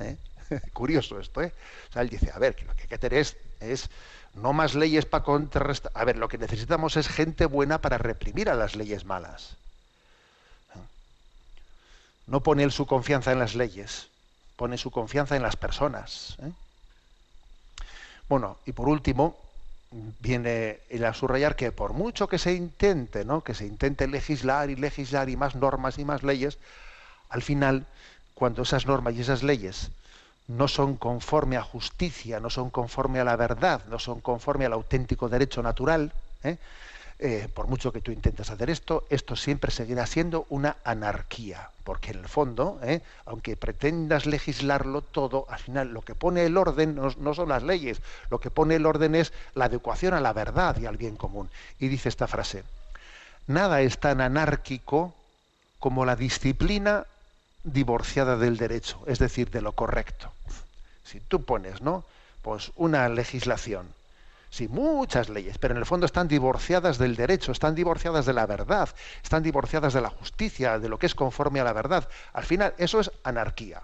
¿Eh? Curioso esto, ¿eh? O sea, él dice, a ver, que lo que hay que tener es, es no más leyes para contrarrestar. A ver, lo que necesitamos es gente buena para reprimir a las leyes malas. No pone él su confianza en las leyes, pone su confianza en las personas. ¿eh? Bueno, y por último, viene el a subrayar que por mucho que se intente, ¿no? que se intente legislar y legislar y más normas y más leyes, al final, cuando esas normas y esas leyes no son conforme a justicia, no son conforme a la verdad, no son conforme al auténtico derecho natural, ¿eh? Eh, por mucho que tú intentes hacer esto, esto siempre seguirá siendo una anarquía, porque en el fondo, ¿eh? aunque pretendas legislarlo todo, al final lo que pone el orden no, no son las leyes, lo que pone el orden es la adecuación a la verdad y al bien común. Y dice esta frase, nada es tan anárquico como la disciplina divorciada del derecho, es decir, de lo correcto. Si tú pones, ¿no? Pues una legislación, sí, muchas leyes, pero en el fondo están divorciadas del derecho, están divorciadas de la verdad, están divorciadas de la justicia, de lo que es conforme a la verdad. Al final, eso es anarquía.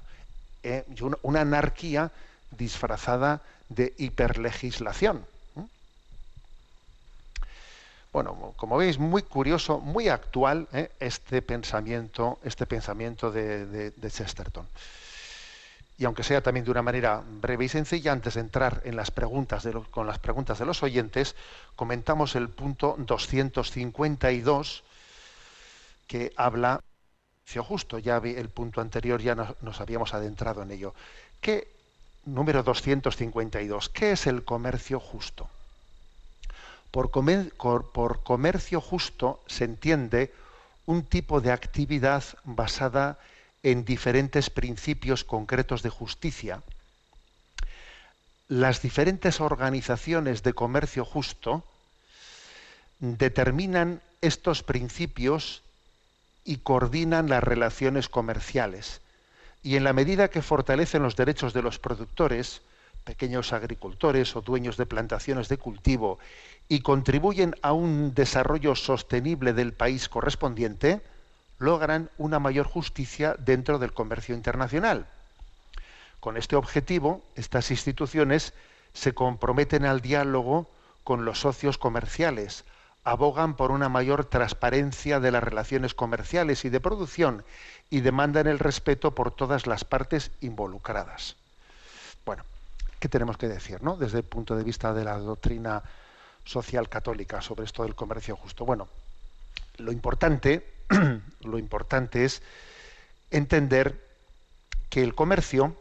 ¿eh? Una- anarquía disfrazada de hiperlegislación. ¿eh? Bueno, como veis, muy curioso, muy actual ¿eh? este pensamiento, este pensamiento de- de Chesterton. Y aunque sea también de una manera breve y sencilla, antes de entrar en las preguntas de con las preguntas de los oyentes, comentamos el punto 252 que habla justo. Ya el punto anterior, ya nos, habíamos adentrado en ello. ¿Qué, número 252, ¿qué es el comercio justo? Por, por comercio justo se entiende un tipo de actividad basada en diferentes principios concretos de justicia. Las diferentes organizaciones de comercio justo determinan estos principios y coordinan las relaciones comerciales. Y en la medida que fortalecen los derechos de los productores, pequeños agricultores o dueños de plantaciones de cultivo, y contribuyen a un desarrollo sostenible del país correspondiente, logran una mayor justicia dentro del comercio internacional. Con este objetivo, estas instituciones se comprometen al diálogo con los socios comerciales, abogan por una mayor transparencia de las relaciones comerciales y de producción y demandan el respeto por todas las partes involucradas. Bueno, ¿qué tenemos que decir, no? Desde el punto de vista de la doctrina social católica sobre esto del comercio justo. Bueno, lo importante, lo importante es entender que el comercio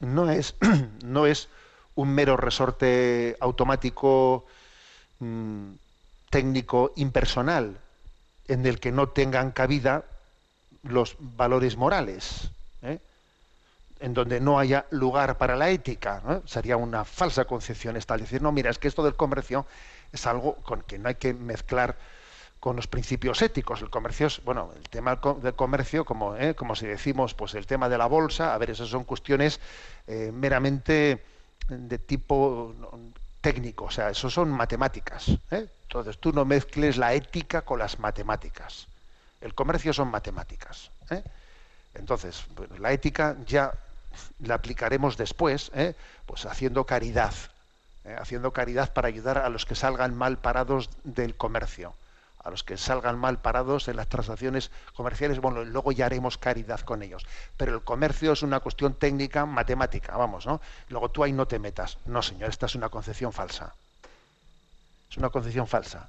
no es, no es un mero resorte automático mm, técnico impersonal en el que no tengan cabida los valores morales, ¿eh? en donde no haya lugar para la ética. Sería una falsa concepción establecer, no, mira, es que esto del comercio es algo con que no hay que mezclar con los principios éticos. El comercio es, bueno, el tema del co- del comercio, como, ¿eh? como si decimos, pues el tema de la bolsa, a ver, esas son cuestiones eh, meramente de tipo técnico, o sea, eso son matemáticas. ¿eh? Entonces tú no mezcles la ética con las matemáticas. El comercio son matemáticas. ¿eh? Entonces, bueno, la ética ya la aplicaremos después, ¿eh? pues haciendo caridad, ¿eh? haciendo caridad para ayudar a los que salgan mal parados del comercio, a los que salgan mal parados en las transacciones comerciales, bueno, luego ya haremos caridad con ellos. Pero el comercio es una cuestión técnica, matemática, vamos, ¿no? Luego tú ahí no te metas. No, señor, esta es una concepción falsa. Es una concepción falsa.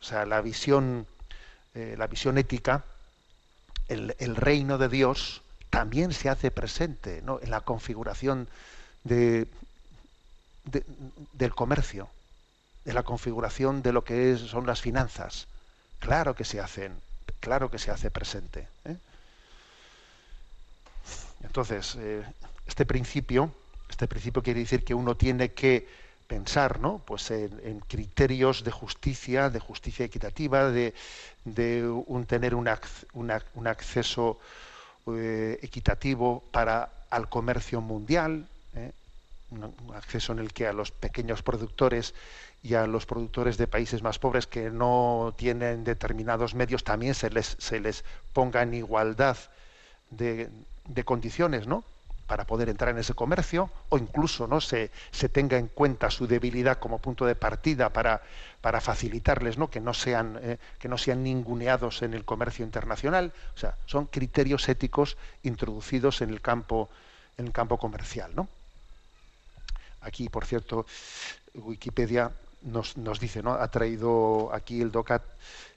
O sea, la visión, eh, la visión ética, el, reino de Dios también se hace presente ¿no? en la configuración de- del comercio, de la configuración de lo que es- son las finanzas. Claro que se hacen, claro que se hace presente. ¿eh? Entonces, eh, este principio, este principio quiere decir que uno tiene que pensar, ¿no? Pues en, criterios de justicia, de justicia equitativa, de, un tener un, un ac- un acceso eh, equitativo para al comercio mundial, un, un acceso en el que a los pequeños productores y a los productores de países más pobres que no tienen determinados medios también se les se les ponga en igualdad de, de condiciones, ¿no? para poder entrar en ese comercio o incluso no se, se tenga en cuenta su debilidad como punto de partida para, para facilitarles ¿no? que no sean eh, que no sean ninguneados en el comercio internacional o sea son criterios éticos introducidos en el campo en el campo comercial ¿no? aquí por cierto Wikipedia nos, nos dice no ha traído aquí el DOCAT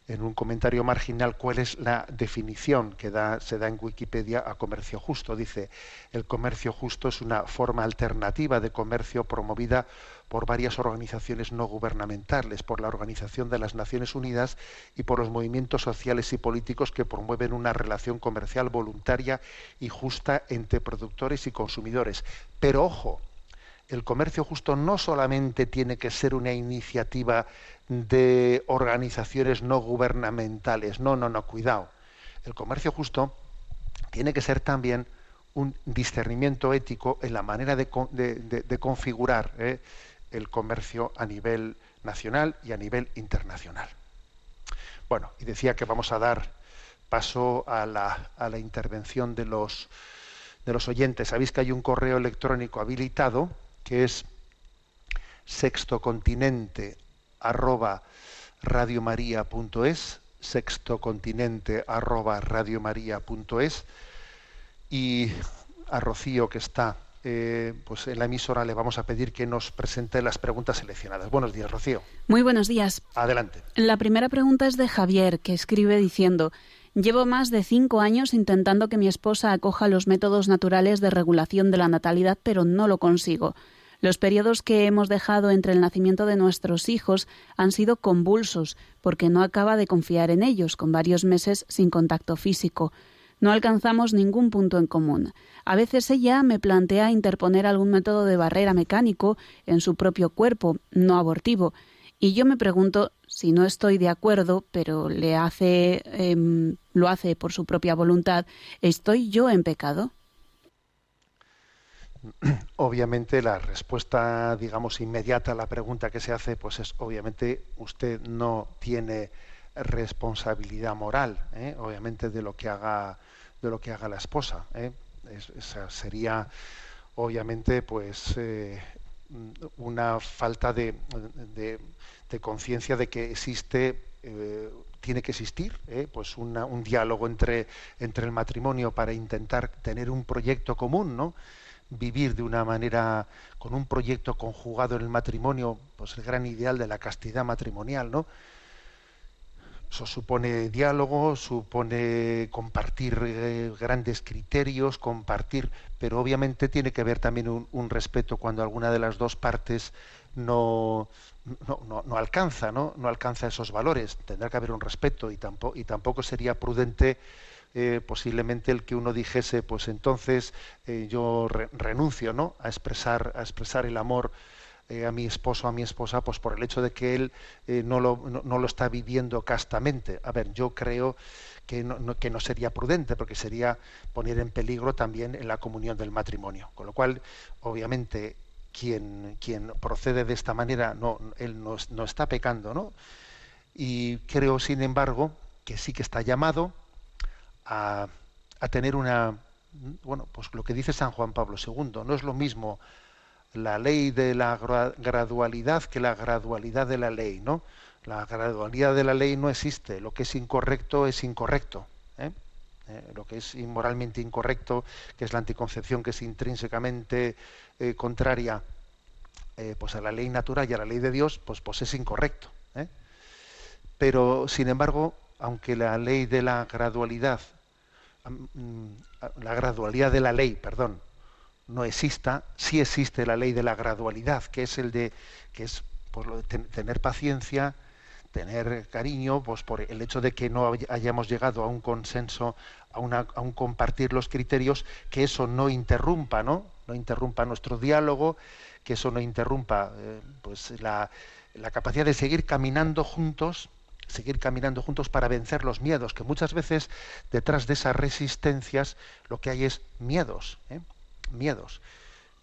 en un comentario marginal cuál es la definición que da, se da en Wikipedia a comercio justo. Dice, el comercio justo es una forma alternativa de comercio promovida por varias organizaciones no gubernamentales, por la Organización de las Naciones Unidas y por los movimientos sociales y políticos que promueven una relación comercial voluntaria y justa entre productores y consumidores. Pero ojo, el comercio justo no solamente tiene que ser una iniciativa de organizaciones no gubernamentales, no, no, no, cuidado. El comercio justo tiene que ser también un discernimiento ético en la manera de, configurar ¿eh? el comercio a nivel nacional y a nivel internacional. Bueno, y decía que vamos a dar paso a la, a la intervención de los, de los oyentes. Sabéis que hay un correo electrónico habilitado que es sextocontinente arroba radiomaria.es, sextocontinente arroba radiomaria.es y a Rocío que está eh, pues en la emisora le vamos a pedir que nos presente las preguntas seleccionadas. Buenos días, Rocío. Muy buenos días. Adelante. La primera pregunta es de Javier, que escribe diciendo, Llevo más de cinco años intentando que mi esposa acoja los métodos naturales de regulación de la natalidad, pero no lo consigo. Los periodos que hemos dejado entre el nacimiento de nuestros hijos han sido convulsos, porque no acaba de confiar en ellos, con varios meses sin contacto físico. No alcanzamos ningún punto en común. A veces ella me plantea interponer algún método de barrera mecánico en su propio cuerpo, no abortivo, y yo me pregunto si no estoy de acuerdo, pero le hace, em, lo hace por su propia voluntad, ¿estoy yo en pecado? Obviamente la respuesta, digamos, inmediata a la pregunta que se hace, pues es obviamente usted no tiene responsabilidad moral, ¿eh? obviamente de lo que haga de lo que haga la esposa. ¿eh? esa sería obviamente pues eh, una falta de, de, conciencia de que existe tiene que existir pues un diálogo entre entre el matrimonio para intentar tener un proyecto común, ¿no? vivir de una manera con un proyecto conjugado en el matrimonio, pues el gran ideal de la castidad matrimonial, ¿no? Eso supone diálogo, supone compartir eh, grandes criterios, compartir, pero obviamente tiene que haber también un, respeto cuando alguna de las dos partes no, no, no, alcanza, ¿no? no alcanza esos valores. Tendrá que haber un respeto y tampoco, y tampoco sería prudente eh, posiblemente el que uno dijese, pues entonces eh, yo renuncio ¿no? a, expresar, a expresar el amor eh, a mi esposo, a mi esposa, pues por el hecho de que él no lo, no, lo, está viviendo castamente. A ver, yo creo que no, que no sería prudente, porque sería poner en peligro también en la comunión del matrimonio. Con lo cual, obviamente, quien, quien procede de esta manera, no, él no, no está pecando, ¿no? Y creo, sin embargo, que sí que está llamado a, tener una, bueno, pues lo que dice San Juan Pablo II, no es lo mismo la ley de la gradualidad que la gradualidad de la ley, ¿no? La gradualidad de la ley no existe, lo que es incorrecto es incorrecto. ¿eh? Eh, lo que es inmoralmente incorrecto, que es la anticoncepción, que es intrínsecamente eh, contraria pues a la ley natural y a la ley de Dios, pues, pues es incorrecto. Pero, sin embargo, aunque la ley de la gradualidad, mm, la gradualidad de la ley, perdón, no exista, sí existe la ley de la gradualidad, que es el de que es lo de tener paciencia, tener cariño, pues por el hecho de que no hayamos llegado a un consenso, a, una, un compartir los criterios, que eso no interrumpa, ¿no? No interrumpa nuestro diálogo, que eso no interrumpa eh, pues la, la capacidad de seguir caminando juntos seguir caminando juntos para vencer los miedos, que muchas veces detrás de esas resistencias lo que hay es miedos, ¿eh? miedos,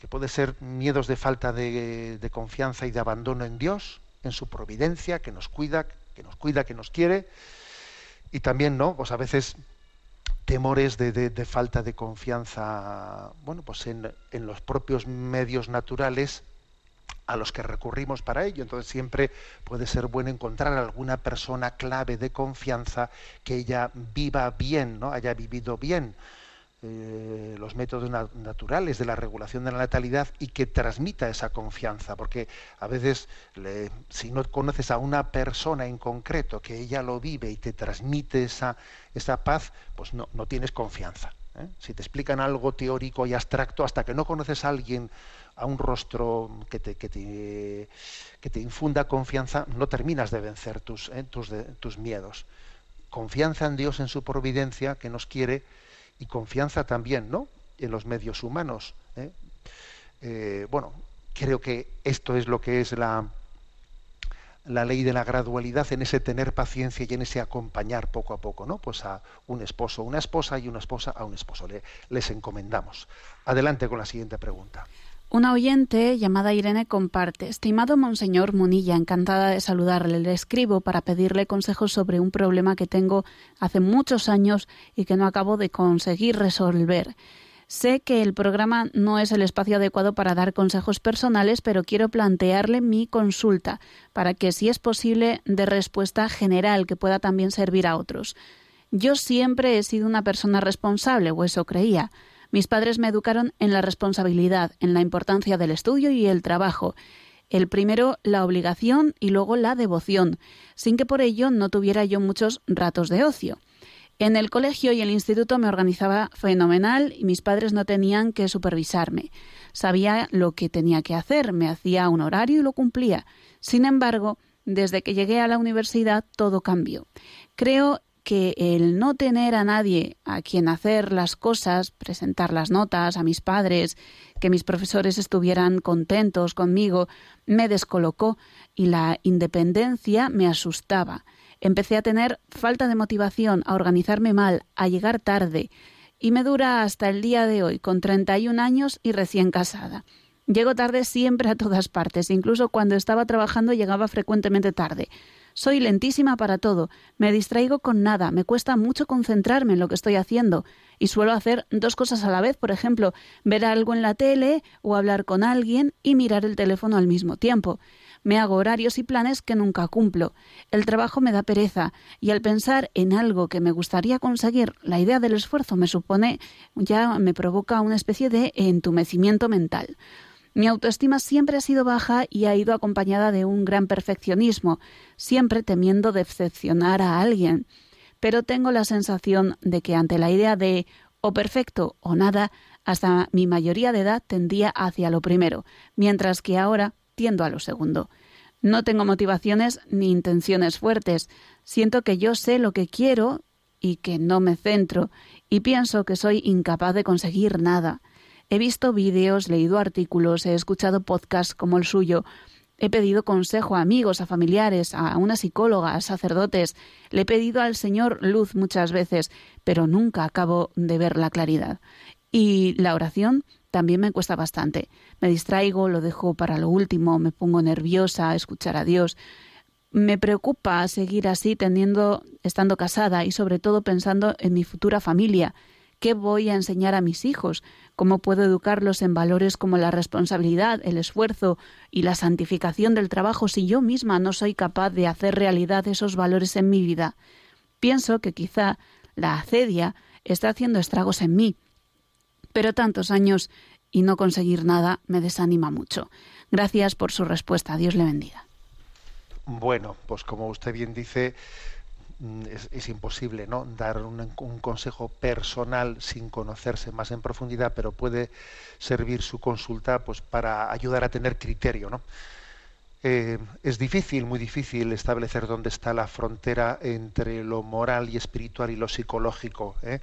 que puede ser miedos de falta de, confianza y de abandono en Dios, en su providencia, que nos cuida, que nos cuida, que nos quiere, y también, ¿no? Pues a veces temores de, falta de confianza, bueno, pues en, en los propios medios naturales a los que recurrimos para ello. Entonces siempre puede ser bueno encontrar alguna persona clave de confianza que ella viva bien, ¿no? haya vivido bien eh, los métodos naturales de la regulación de la natalidad y que transmita esa confianza, porque a veces si no conoces a una persona en concreto que ella lo vive y te transmite esa, esa paz, pues no, no tienes confianza. ¿eh? Si te explican algo teórico y abstracto, hasta que no conoces a alguien a un rostro que te, que te, que te infunda confianza, no terminas de vencer tus, eh, tus, tus miedos. Confianza en Dios, en su providencia, que nos quiere, y confianza también ¿no? en los medios humanos. ¿eh? Eh, bueno, creo que esto es lo que es la, la ley de la gradualidad en ese tener paciencia y en ese acompañar poco a poco, ¿no? Pues a un esposo, una esposa y una esposa a un esposo. Le- les encomendamos. Adelante con la siguiente pregunta. Una oyente llamada Irene comparte, estimado Monseñor Munilla, encantada de saludarle. Le escribo para pedirle consejos sobre un problema que tengo hace muchos años y que no acabo de conseguir resolver. Sé que el programa no es el espacio adecuado para dar consejos personales, pero quiero plantearle mi consulta para que, si es posible, dé respuesta general que pueda también servir a otros. Yo siempre he sido una persona responsable, o eso creía. Mis padres me educaron en la responsabilidad, en la importancia del estudio y el trabajo. El primero la obligación y luego la devoción, sin que por ello no tuviera yo muchos ratos de ocio. En el colegio y el instituto me organizaba fenomenal y mis padres no tenían que supervisarme. Sabía lo que tenía que hacer, me hacía un horario y lo cumplía. Sin embargo, desde que llegué a la universidad todo cambió. Creo que el no tener a nadie a quien hacer las cosas, presentar las notas a mis padres, que mis profesores estuvieran contentos conmigo, me descolocó y la independencia me asustaba. Empecé a tener falta de motivación, a organizarme mal, a llegar tarde, y me dura hasta el día de hoy, con 31 años y recién casada. Llego tarde siempre a todas partes, incluso cuando estaba trabajando llegaba frecuentemente tarde. Soy lentísima para todo, me distraigo con nada, me cuesta mucho concentrarme en lo que estoy haciendo y suelo hacer dos cosas a la vez, por ejemplo, ver algo en la tele o hablar con alguien y mirar el teléfono al mismo tiempo. Me hago horarios y planes que nunca cumplo. El trabajo me da pereza y al pensar en algo que me gustaría conseguir, la idea del esfuerzo me supone ya me provoca una especie de entumecimiento mental. Mi autoestima siempre ha sido baja y ha ido acompañada de un gran perfeccionismo, siempre temiendo decepcionar a alguien. Pero tengo la sensación de que ante la idea de o perfecto o nada, hasta mi mayoría de edad tendía hacia lo primero, mientras que ahora tiendo a lo segundo. No tengo motivaciones ni intenciones fuertes. Siento que yo sé lo que quiero y que no me centro, y pienso que soy incapaz de conseguir nada. He visto vídeos, leído artículos, he escuchado podcasts como el suyo, he pedido consejo a amigos, a familiares, a una psicóloga, a sacerdotes, le he pedido al Señor luz muchas veces, pero nunca acabo de ver la claridad. Y la oración también me cuesta bastante. Me distraigo, lo dejo para lo último, me pongo nerviosa a escuchar a Dios. Me preocupa seguir así teniendo, estando casada y sobre todo pensando en mi futura familia. ¿Qué voy a enseñar a mis hijos? ¿Cómo puedo educarlos en valores como la responsabilidad, el esfuerzo y la santificación del trabajo si yo misma no soy capaz de hacer realidad esos valores en mi vida? Pienso que quizá la acedia está haciendo estragos en mí, pero tantos años y no conseguir nada me desanima mucho. Gracias por su respuesta. Dios le bendiga. Bueno, pues como usted bien dice, es, es imposible ¿no? dar un, un consejo personal sin conocerse más en profundidad, pero puede servir su consulta pues, para ayudar a tener criterio. ¿no? Eh, es difícil, muy difícil establecer dónde está la frontera entre lo moral y espiritual y lo psicológico. ¿eh?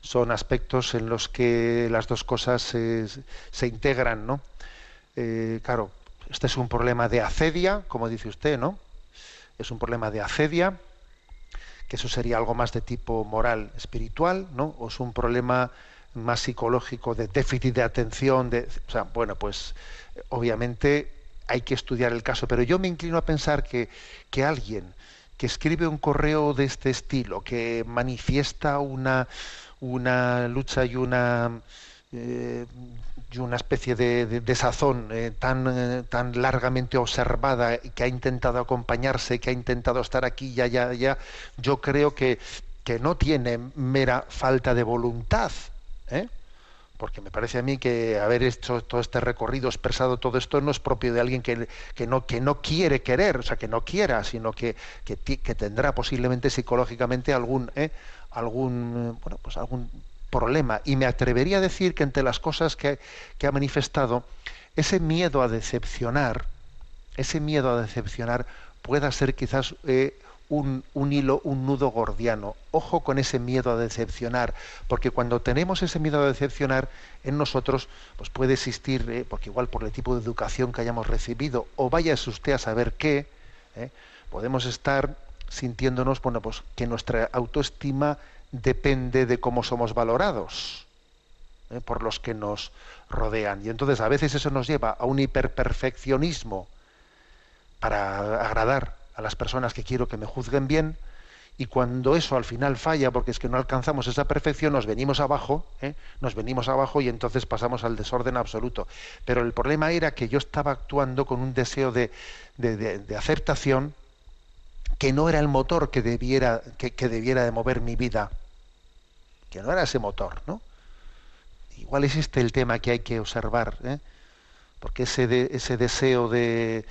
Son aspectos en los que las dos cosas se, se integran, ¿no? Eh, claro, este es un problema de acedia, como dice usted, ¿no? Es un problema de acedia, que eso sería algo más de tipo moral, espiritual, ¿no? O es un problema más psicológico de déficit de atención, de, o sea, bueno, pues obviamente hay que estudiar el caso, pero yo me inclino a pensar que, que alguien que escribe un correo de este estilo, que manifiesta una, una lucha y una eh, y una especie de, de, sazón eh, tan, eh, tan largamente observada que ha intentado acompañarse, que ha intentado estar aquí, ya, ya, ya, yo creo que, que no tiene mera falta de voluntad. ¿eh? Porque me parece a mí que haber hecho todo este recorrido, expresado todo esto, no es propio de alguien que, que, no, que no quiere querer, o sea, que no quiera, sino que, que, que tendrá posiblemente psicológicamente algún, ¿eh? algún, bueno, pues algún problema. Y me atrevería a decir que entre las cosas que, que, ha manifestado, ese miedo a decepcionar, ese miedo a decepcionar pueda ser quizás eh, un, un, hilo, un nudo gordiano. Ojo con ese miedo a decepcionar, porque cuando tenemos ese miedo a decepcionar en nosotros, pues puede existir, eh, porque igual por el tipo de educación que hayamos recibido, o vaya usted a saber qué, eh, podemos estar sintiéndonos, bueno, pues que nuestra autoestima depende de cómo somos valorados eh, por los que nos rodean. Y entonces a veces eso nos lleva a un hiperperfeccionismo para agradar a las personas que quiero que me juzguen bien, y cuando eso al final falla, porque es que no alcanzamos esa perfección, nos venimos abajo, ¿eh? nos venimos abajo y entonces pasamos al desorden absoluto. Pero el problema era que yo estaba actuando con un deseo de, de, aceptación que no era el motor que debiera, que, debiera de mover mi vida, que no era ese motor, ¿no? Igual existe el tema que hay que observar, ¿eh? porque ese, de, ese deseo de,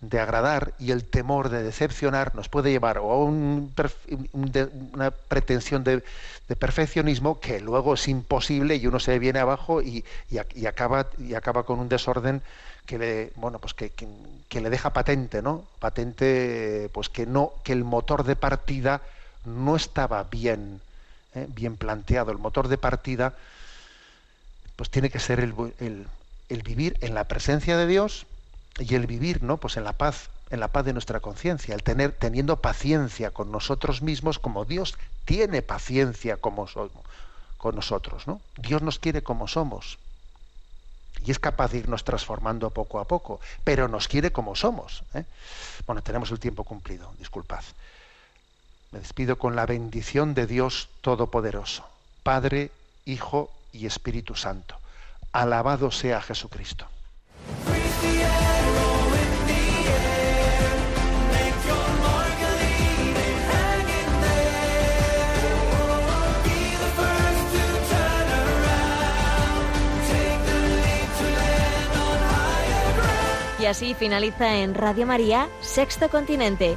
de agradar y el temor de decepcionar nos puede llevar o a un, una pretensión de, perfeccionismo que luego es imposible y uno se viene abajo y, y, acaba, y acaba con un desorden que le bueno pues que, que, le deja patente no patente pues que no que el motor de partida no estaba bien ¿eh? bien planteado el motor de partida pues tiene que ser el, el, vivir en la presencia de Dios y el vivir no pues en la paz en la paz de nuestra conciencia el tener teniendo paciencia con nosotros mismos como Dios tiene paciencia como con nosotros no Dios nos quiere como somos y es capaz de irnos transformando poco a poco pero nos quiere como somos ¿eh? bueno tenemos el tiempo cumplido disculpad me despido con la bendición de Dios todopoderoso Padre Hijo y Espíritu Santo. Alabado sea Jesucristo. Y así finaliza en Radio María, Sexto Continente,